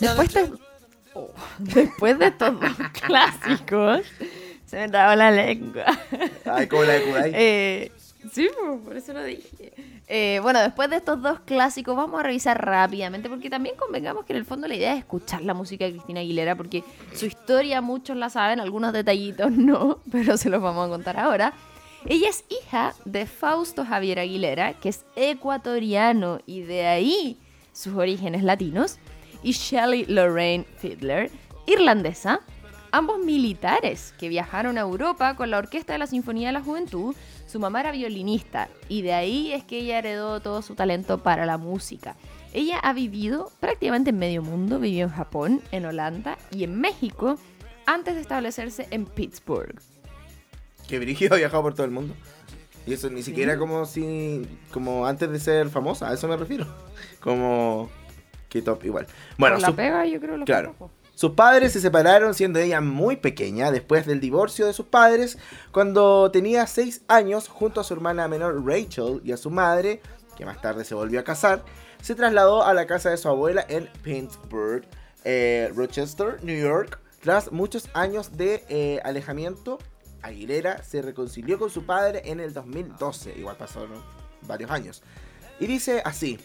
Después de, oh, después de estos dos clásicos, se me trabó la lengua. Ay, como la de Kudai. Eh, sí, por eso lo dije. Eh, bueno, después de estos dos clásicos, vamos a revisar rápidamente, porque también convengamos que en el fondo la idea es escuchar la música de Cristina Aguilera, porque su historia muchos la saben, algunos detallitos no, pero se los vamos a contar ahora. Ella es hija de Fausto Javier Aguilera, que es ecuatoriano y de ahí sus orígenes latinos, y Shelley Lorraine Fiedler, irlandesa, ambos militares que viajaron a Europa con la Orquesta de la Sinfonía de la Juventud. Su mamá era violinista y de ahí es que ella heredó todo su talento para la música. Ella ha vivido prácticamente en medio mundo, vivió en Japón, en Holanda y en México antes de establecerse en Pittsburgh. Que Virgilio ha viajado por todo el mundo. Y eso ni siquiera como si. como antes de ser famosa, a eso me refiero. Como. que top igual. Bueno, la su- pega yo creo claro. sus padres se separaron siendo ella muy pequeña después del divorcio de sus padres, cuando tenía 6 años, junto a su hermana menor Rachel y a su madre, que más tarde se volvió a casar, se trasladó a la casa de su abuela en Pittsburgh, eh, Rochester, New York. Tras muchos años de eh, alejamiento, Aguilera se reconcilió con su padre en el 2012, igual pasaron varios años. Y dice así,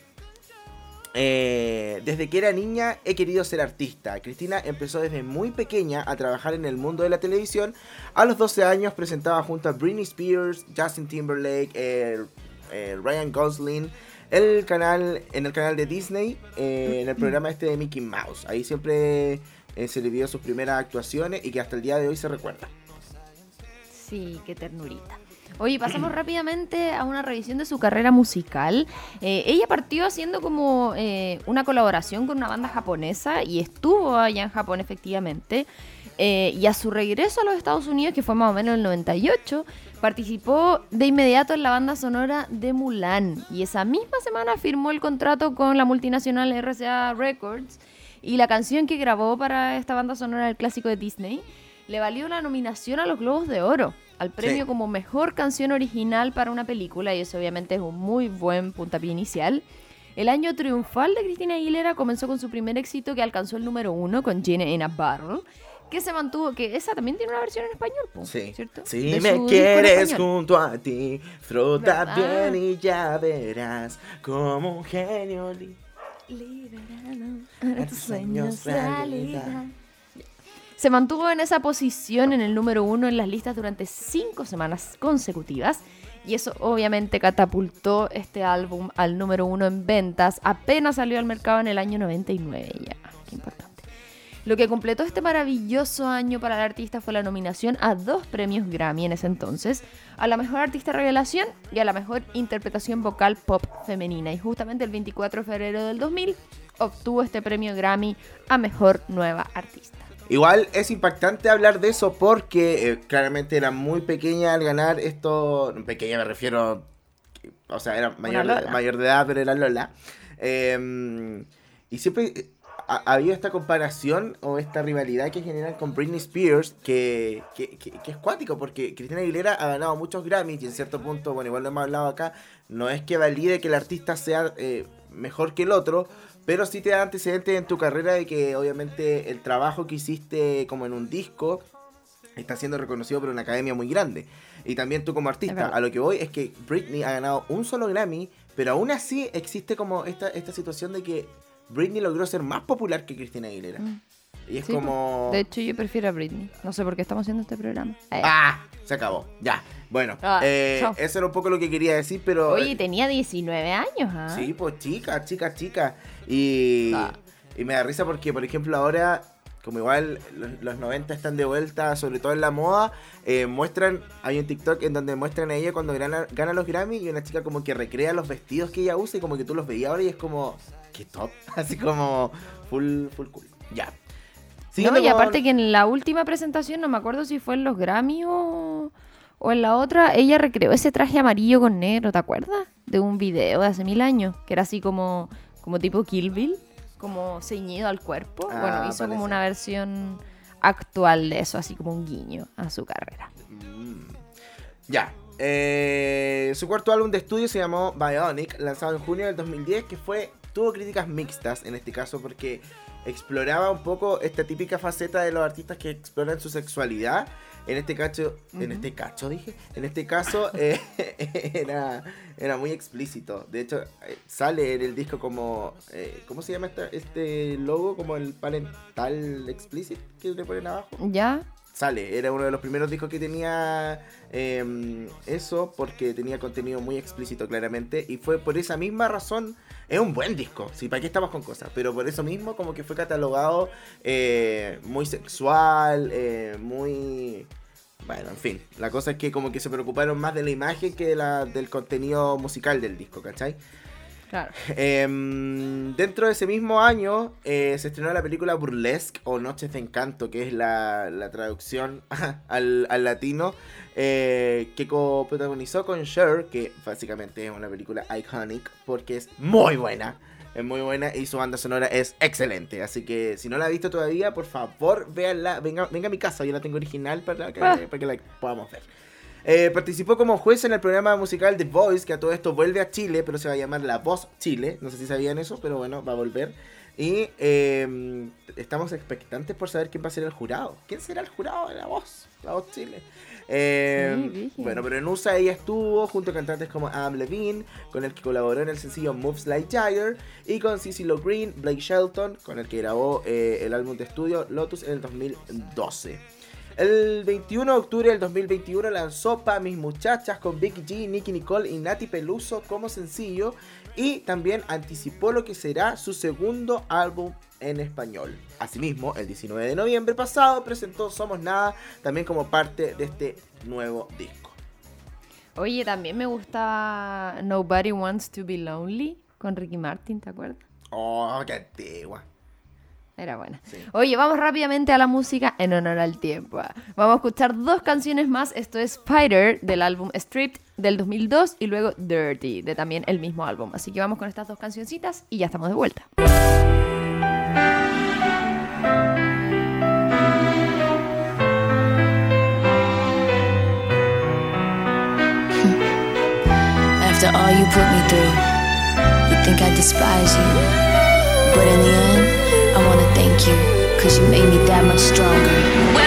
eh, desde que era niña he querido ser artista. Cristina empezó desde muy pequeña a trabajar en el mundo de la televisión. A los 12 años presentaba junto a Britney Spears, Justin Timberlake, eh, eh, Ryan Gosling el canal, en el canal de Disney, en el programa este de Mickey Mouse. Ahí siempre se le vio sus primeras actuaciones y que hasta el día de hoy se recuerda. Sí, qué ternurita. Oye, pasamos rápidamente a una revisión de su carrera musical. Eh, ella partió haciendo como eh, una colaboración con una banda japonesa y estuvo allá en Japón efectivamente. Eh, y a su regreso a los Estados Unidos, que fue más o menos en el 98, participó de inmediato en la banda sonora de Mulan. Y esa misma semana firmó el contrato con la multinacional RCA Records. Y la canción que grabó para esta banda sonora del clásico de Disney le valió la nominación a los Globos de Oro, al premio Sí. como mejor canción original para una película, y eso obviamente es un muy buen puntapié inicial. El año triunfal de Cristina Aguilera comenzó con su primer éxito que alcanzó el número uno con Genie in a Bottle, que se mantuvo, que esa también tiene una versión en español, po, Sí. ¿cierto? Si De me quieres junto a ti, frota ¿Verdad? bien y ya verás como un genio. li- Liberado, a tus sueños sueños realidad. realidad. Se mantuvo en esa posición en el número uno en las listas durante cinco semanas consecutivas. Y eso obviamente catapultó este álbum al número uno en ventas. Apenas salió al mercado en el año 99 ya. Qué importante. Lo que completó este maravilloso año para el artista fue la nominación a dos premios Grammy en ese entonces, a la mejor artista revelación y a la mejor interpretación vocal pop femenina. Y justamente el 24 de febrero del 2000 obtuvo este premio Grammy a mejor nueva artista. Igual es impactante hablar de eso porque eh, claramente era muy pequeña al ganar esto. Pequeña me refiero. O sea, era mayor, mayor de edad, pero era Lola. Eh, y siempre ha, ha habido esta comparación o esta rivalidad que generan con Britney Spears que, que, que- que es cuático porque Cristina Aguilera ha ganado muchos Grammys y en cierto punto, bueno, igual lo hemos hablado acá, no es que valide que el artista sea eh, mejor que el otro, pero sí te da antecedentes en tu carrera de que obviamente el trabajo que hiciste como en un disco está siendo reconocido por una academia muy grande. Y también tú como artista, a lo que voy es que Britney ha ganado un solo Grammy, pero aún así existe como esta, esta situación de que Britney logró ser más popular que Cristina Aguilera. Mm. Y es Sí, como... De hecho, yo prefiero a Britney. No sé por qué estamos haciendo este programa. Eh. ¡Ah! Se acabó. Ya. Bueno, Ah, eh, eso era un poco lo que quería decir, pero... Oye, tenía 19 años, ¿ah? Sí, pues chica, chica, chica. Y, Ah. y me da risa porque, por ejemplo, ahora, como igual los, los 90 están de vuelta, sobre todo en la moda, eh, muestran, hay un TikTok en donde muestran a ella cuando gana, gana los Grammy y una chica como que recrea los vestidos que ella usa y como que tú los veías ahora y es como, qué top, así como full, full cool. Ya. No, Siguiendo y aparte que en la última presentación, no me acuerdo si fue en los Grammy o, o en la otra, ella recreó ese traje amarillo con negro, ¿te acuerdas? De un video de hace mil años, que era así como, como tipo Kill Bill, como ceñido al cuerpo. Ah, bueno, hizo parece. como una versión actual de eso, así como un guiño a su carrera. Mm. Ya. Eh, su cuarto álbum de estudio se llamó Bionic, lanzado en junio del 2010, que fue tuvo críticas mixtas en este caso porque exploraba un poco esta típica faceta de los artistas que exploran su sexualidad. En este caso, en este cacho dije, en este caso eh, era, era muy explícito. De hecho, eh, sale en el disco como, eh, ¿cómo se llama esta- este logo? Como el parental explicit que le ponen abajo. ¿Ya? Sale, era uno de los primeros discos que tenía eh, eso porque tenía contenido muy explícito claramente y fue por esa misma razón, es un buen disco, sí, para qué estamos con cosas, pero por eso mismo como que fue catalogado eh, muy sexual, eh, muy... Bueno, en fin, la cosa es que como que se preocuparon más de la imagen que de la, del contenido musical del disco, ¿cachai? Claro. Em, dentro de ese mismo año eh, se estrenó la película Burlesque o Noches de Encanto, que es la, la traducción al, al latino, eh, que coprotagonizó con Cher, que básicamente es una película iconic porque es muy buena. Es muy buena y su banda sonora es excelente. Así que si no la ha visto todavía, por favor, véanla. Venga, venga a mi casa, yo la tengo original para que, Ah. para que la podamos ver. Eh, participó como juez en el programa musical The Voice, que a todo esto vuelve a Chile, pero se va a llamar La Voz Chile. No sé si sabían eso, pero bueno, va a volver. Y eh, estamos expectantes por saber quién va a ser el jurado. ¿Quién será el jurado de La Voz? La Voz Chile. Eh, Sí, brígido. bueno, pero en USA ella estuvo junto a cantantes como Adam Levine, con el que colaboró en el sencillo Moves Like Jagger, y con CeCe Lo Green, Blake Shelton, con el que grabó eh, el álbum de estudio Lotus en el 2012. El 21 de octubre del 2021 lanzó Pa' Mis Muchachas con Vicky G, Nicky Nicole y Nati Peluso como sencillo y también anticipó lo que será su segundo álbum en español. Asimismo, el 19 de noviembre pasado presentó Somos Nada también como parte de este nuevo disco. Oye, también me gustaba Nobody Wants to Be Lonely con Ricky Martin, ¿te acuerdas? Oh, qué antigua. Era buena. Sí. Oye, vamos rápidamente a la música en honor al tiempo. Vamos a escuchar dos canciones más. Esto es Spider del álbum Stripped del 2002 y luego Dirty de también el mismo álbum. Así que vamos con estas dos cancioncitas y ya estamos de vuelta. After all you put me through, you think I despise you. But in the end, thank you, cause you made me that much stronger.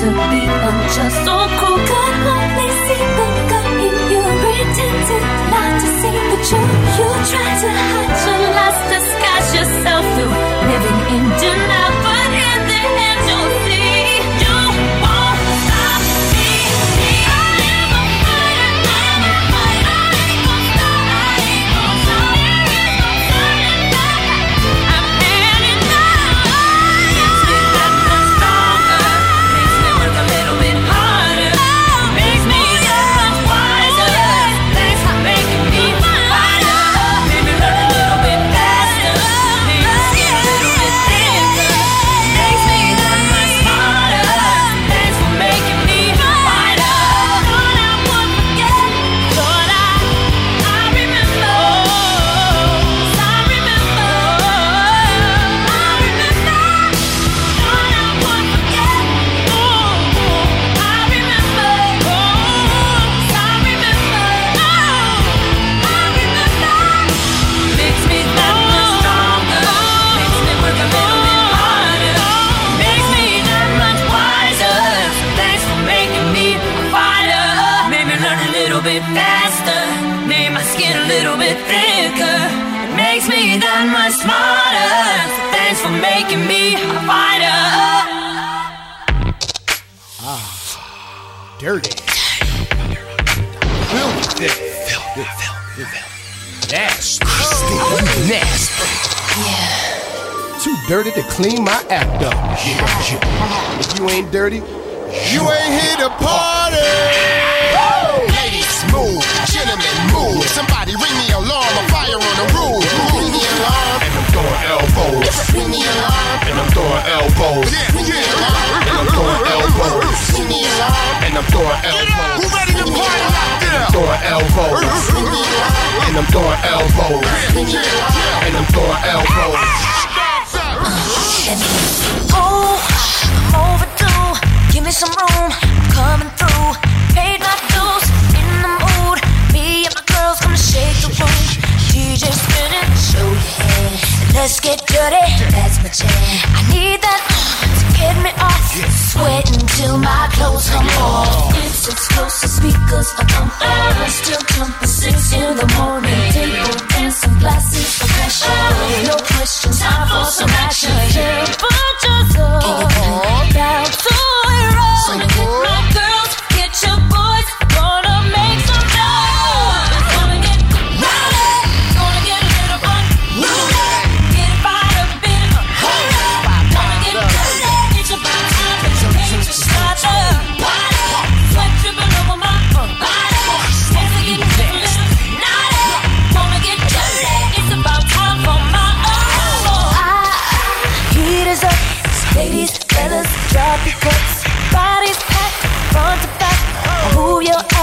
to be unjust. Dirty to clean my act up. If you ain't dirty, you ain't here to party. Ladies, move. Gentlemen, move. Somebody ring the alarm. A fire on the roof. Ring the alarm. And I'm throwing elbows. Ring the alarm. And I'm throwing elbows. Ring the alarm. And I'm throwing elbows. Ring the alarm. And I'm throwing elbows. Who ready to party out there? Throwing elbows. And I'm throwing elbows. And I'm throwing elbows. Explosive speakers are pumping. Still jumping six in the morning. Table and some glasses of passion. No questions. Time for some action.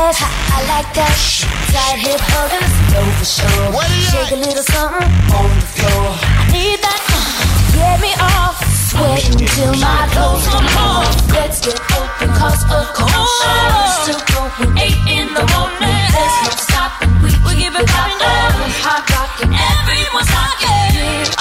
Ass, I like that. Side hip huggers, know for sure. Shake a little something on the floor. I need that uh, get me off. Sweating till my clothes come off. Let's get open, cause a commotion. Still going eight in the morning. There's no stopping. We, we give it poppin', hot rockin'. Everyone's rockin'.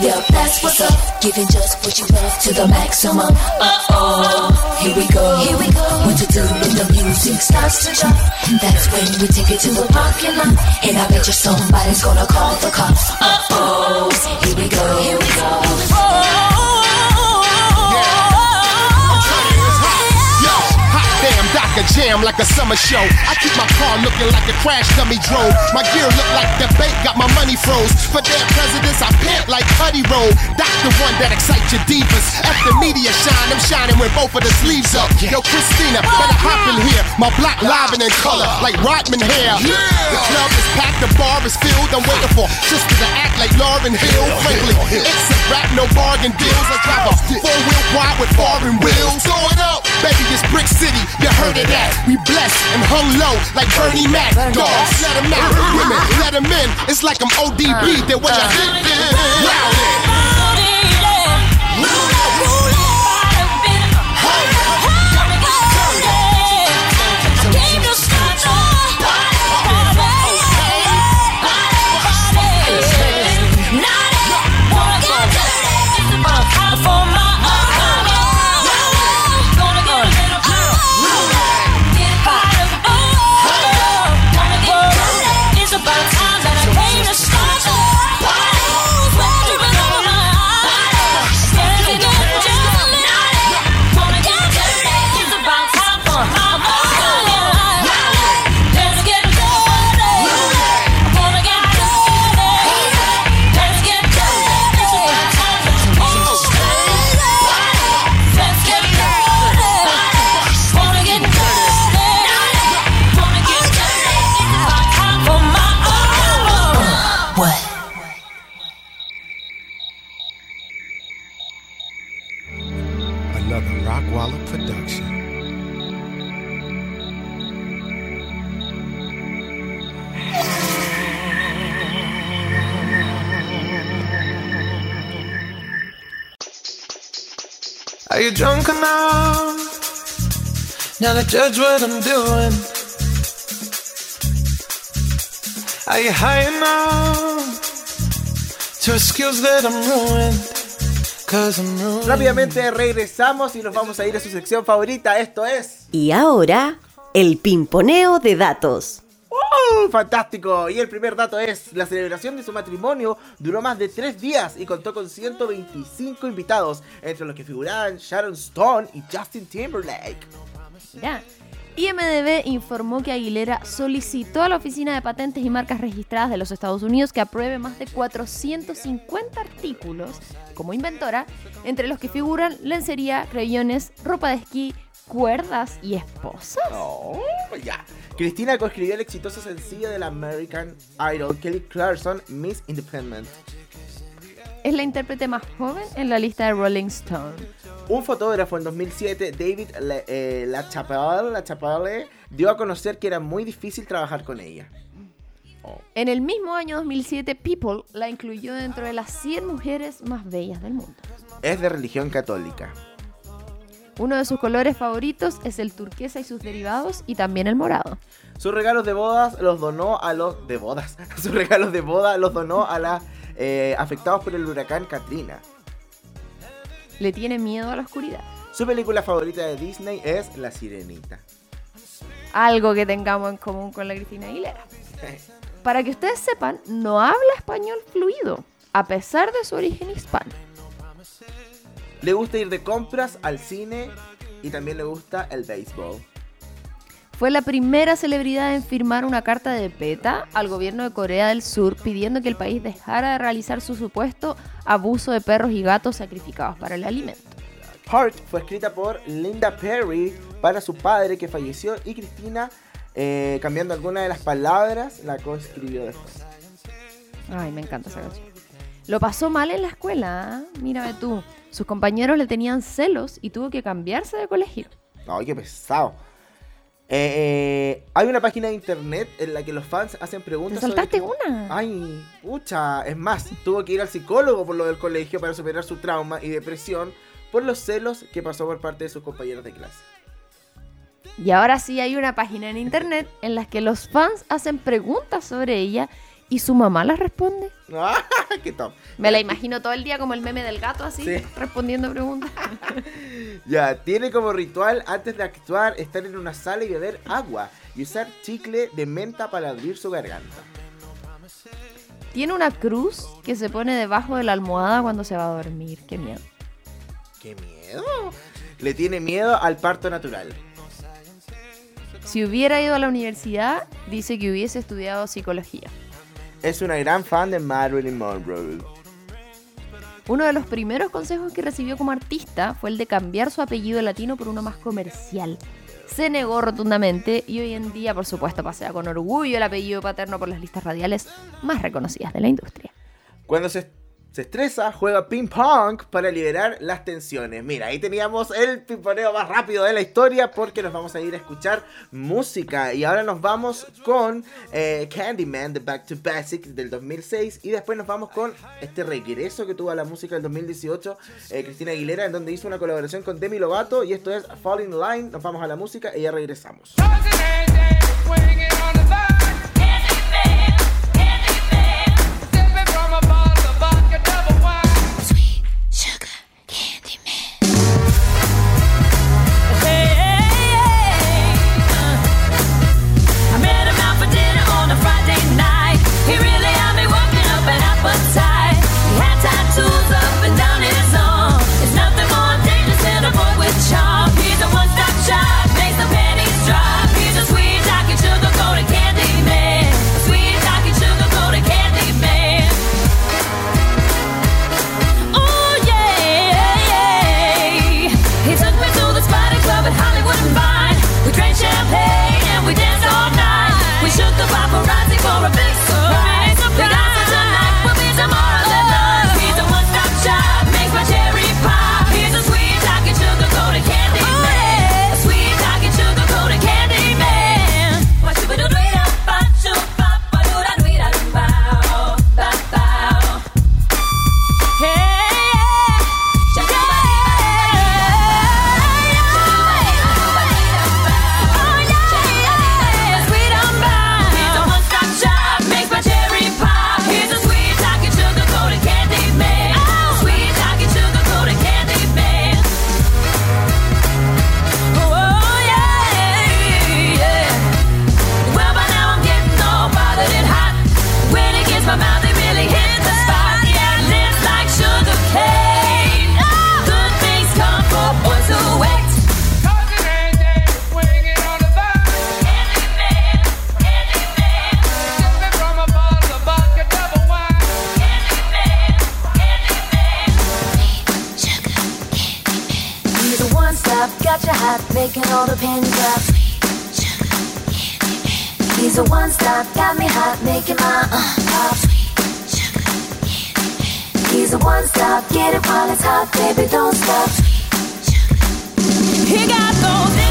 Yeah, that's what's up. Giving just what you love to the maximum. Uh oh, here we go, here we go. What to do when the music starts to jump? That's when we take it to the parking lot. And I bet you somebody's gonna call the cops. Uh oh, here we go, here we go. A jam like a summer show. I keep my car looking like a crash dummy drove. My gear look like the bank got my money froze. For their presidents, I pimp like Cuddy Roll. Doc the one that excites your divas. After media shine, I'm shining with both of the sleeves up. Yo, Christina, better oh, hop in here. My black livin' in color, like Rodman hair. The club is packed, the bar is filled. I'm waiting for sisters to act like Lauren Hill. Frankly, it's a rap, no bargain deals. I drive a four wheel wide with foreign wheels. Throw it up, baby, it's Brick City. You heard of that? We blessed and hung low like Bernie Mac. Dogs, let 'em out. Women, let 'em in. It's like I'm ODB. They're what you It's about now to judge what I'm doing? Are you high enough to excuse that I'm ruined? Cause I'm ruined. Rápidamente regresamos y nos vamos a ir a su sección favorita. Esto es. Y ahora, el pimponeo de datos. ¡Uh! ¡Fantástico! Y el primer dato es: la celebración de su matrimonio duró más de tres días y contó con 125 invitados, entre los que figuraban Sharon Stone y Justin Timberlake. IMDB informó que Aguilera solicitó a la Oficina de Patentes y Marcas Registradas de los Estados Unidos que apruebe más de 450 artículos como inventora, entre los que figuran lencería, creyones, ropa de esquí, cuerdas y esposas. Oh, ya. Cristina coescribió el exitoso sencillo del American Idol Kelly Clarkson, Miss Independent. Es la intérprete más joven en la lista de Rolling Stone. Un fotógrafo en 2007, David Le- eh, LaChapelle, LaChapelle, dio a conocer que era muy difícil trabajar con ella. En el mismo año 2007, People la incluyó dentro de las 100 mujeres más bellas del mundo. Es de religión católica. Uno de sus colores favoritos es el turquesa y sus derivados y también el morado. Sus regalos de bodas los donó a los... de bodas. Sus regalos de boda los donó a las eh, afectados por el huracán Katrina. Le tiene miedo a la oscuridad. Su película favorita de Disney es La Sirenita. Algo que tengamos en común con la Cristina Aguilera. Para que ustedes sepan, no habla español fluido, a pesar de su origen hispano. Le gusta ir de compras al cine y también le gusta el béisbol. Fue la primera celebridad en firmar una carta de PETA al gobierno de Corea del Sur pidiendo que el país dejara de realizar su supuesto abuso de perros y gatos sacrificados para el alimento. Heart fue escrita por Linda Perry para su padre que falleció y Cristina, eh, cambiando algunas de las palabras, la coescribió después. Ay, me encanta esa canción. Lo pasó mal en la escuela, ¿ah? mírame tú. Sus compañeros le tenían celos y tuvo que cambiarse de colegio. Ay, qué pesado. Eh, eh, hay una página de internet en la que los fans hacen ¿Te preguntas. sobre saltaste qué- una? Ay, pucha. Es más, tuvo que ir al psicólogo por lo del colegio para superar su trauma y depresión por los celos que pasó por parte de sus compañeros de clase. Y ahora sí hay una página en internet en la que los fans hacen preguntas sobre ella y su mamá las responde. ¡Ah, qué top! Me la imagino todo el día como el meme del gato así, Sí. respondiendo preguntas. Ya, tiene como ritual antes de actuar estar en una sala y beber agua y usar chicle de menta para abrir su garganta. Tiene una cruz que se pone debajo de la almohada cuando se va a dormir. Qué miedo. ¡Qué miedo! Le tiene miedo al parto natural. Si hubiera ido a la universidad, dice que hubiese estudiado psicología. Es una gran fan de Marilyn Monroe. Uno de los primeros consejos que recibió como artista fue el de cambiar su apellido latino por uno más comercial. Se negó rotundamente y hoy en día, por supuesto, pasea con orgullo el apellido paterno por las listas radiales más reconocidas de la industria. Cuando se, se estresa, juega ping pong para liberar las tensiones. Mira, ahí teníamos el pimponeo más rápido de la historia porque nos vamos a ir a escuchar música. Y ahora nos vamos con eh, Candyman de Back to Basics del 2006. Y después nos vamos con este regreso que tuvo a la música del 2018, eh, Cristina Aguilera, en donde hizo una colaboración con Demi Lovato. Y esto es Fall in Line. Nos vamos a la música y ya regresamos. taking all the pin drops. He's a one stop, got me hot, making my uh, pop. He's a one stop, get it while it's hot, baby, don't stop. He got those.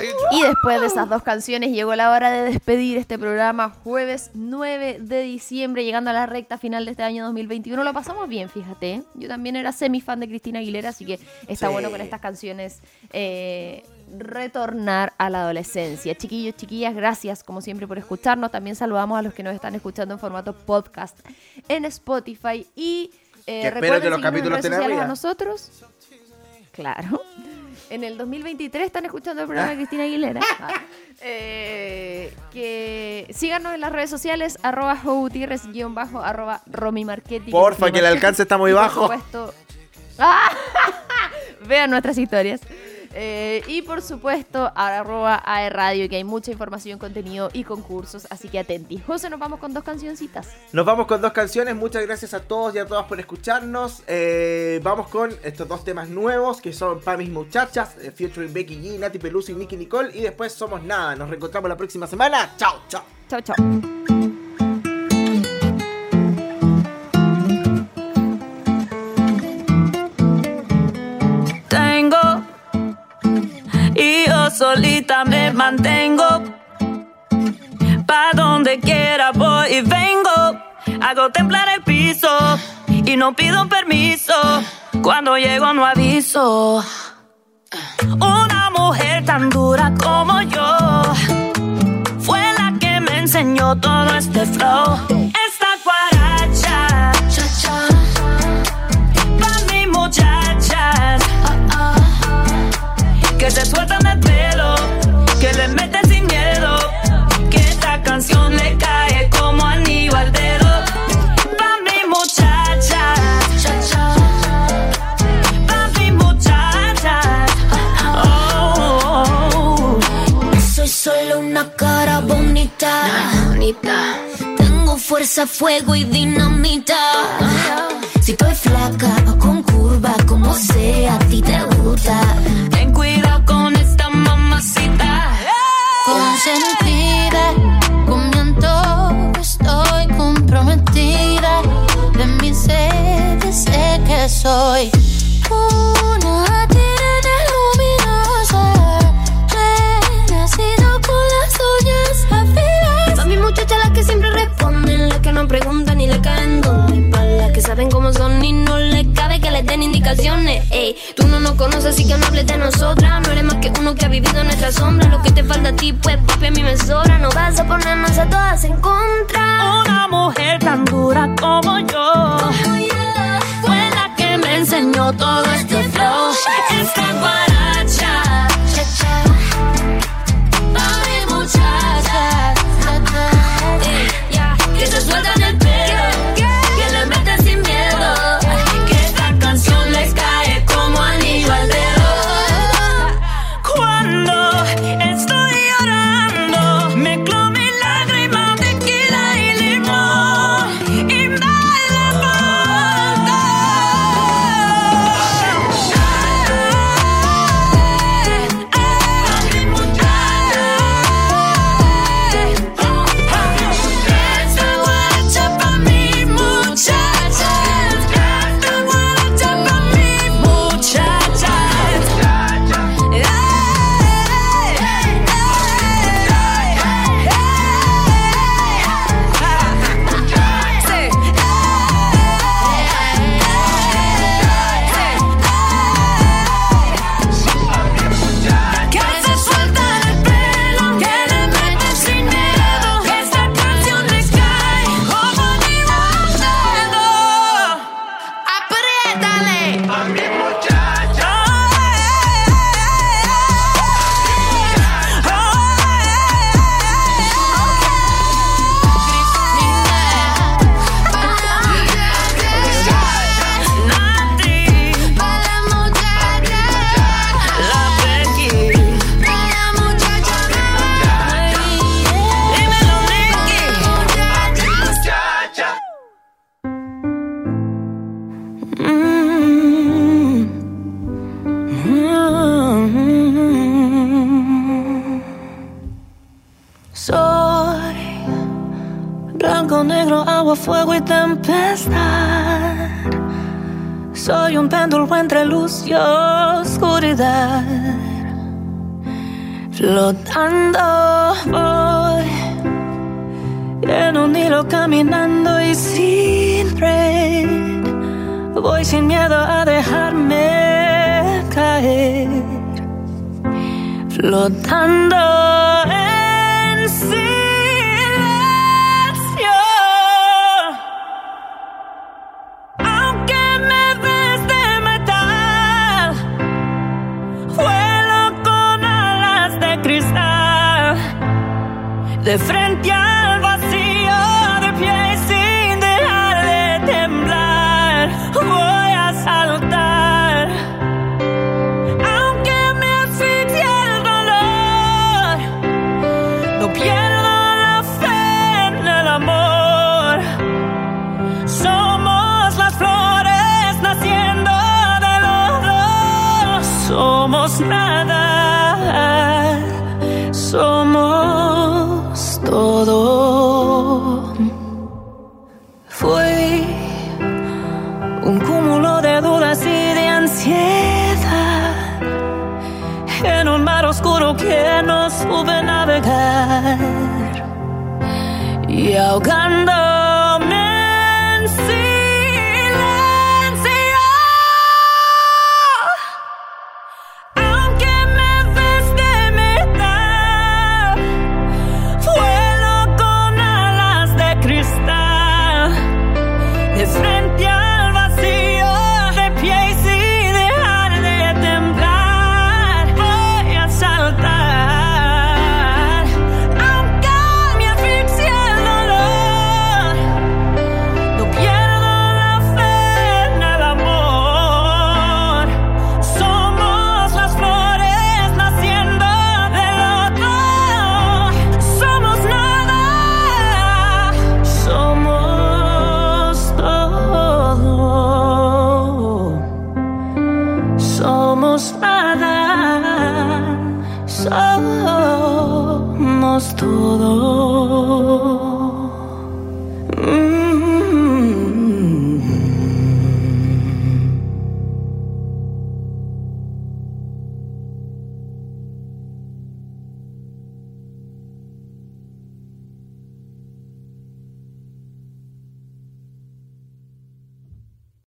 Después de esas dos canciones llegó la hora de despedir este programa jueves 9 de diciembre, llegando a la recta final de este año 2021. Lo pasamos bien, fíjate. ¿eh? Yo también era semi fan de Cristina Aguilera, así que está Sí. bueno con estas canciones eh, retornar a la adolescencia. Chiquillos, chiquillas, gracias como siempre por escucharnos. También saludamos a los que nos están escuchando en formato podcast en Spotify y eh, Que espero que los capítulos a nosotros. Claro. En el 2023 están escuchando el programa de Cristina Aguilera. Ah. Eh, que síganos en las redes sociales, arroba bajo, arroba Romy Marchetti. Porfa, que el alcance está muy bajo. supuesto- ¡Ah! Vean nuestras historias. Eh, y por supuesto, arroba AE Radio, que hay mucha información, contenido y concursos, así que atenti. José, nos vamos con dos cancioncitas. Nos vamos con dos canciones. Muchas gracias a todos y a todas por escucharnos. Eh, vamos con estos dos temas nuevos que son Pa' mis muchachas, eh, featuring Becky G, Nati Peluso y Nicky Nicole. Y después somos nada. Nos reencontramos la próxima semana. Chao, chao. Chao, chao. Solita me mantengo. Pa donde quiera voy y vengo. Hago temblar el piso y no pido permiso. Cuando llego no aviso. Una mujer tan dura como yo fue la que me enseñó todo este flow. Bonita. Tengo fuerza, fuego y dinamita. Si estoy flaca o con curva, como sea, a ti te gusta. ten cuidado con esta mamacita. Consentida, así que no hables de nosotras. No eres más que uno que ha vivido en nuestra sombra. Lo que te falta a ti, pues papi a mí me sobra. No vas a ponernos a todas en contra. Una mujer tan dura como yo fue la que me enseñó todo este flow. Esta guaracha, mi muchacha, ey, ya, que se sueltan el pelo, y oscuridad. Flotando voy en un hilo caminando y sin red. Voy sin miedo a dejarme caer. Flotando. de frente a tocando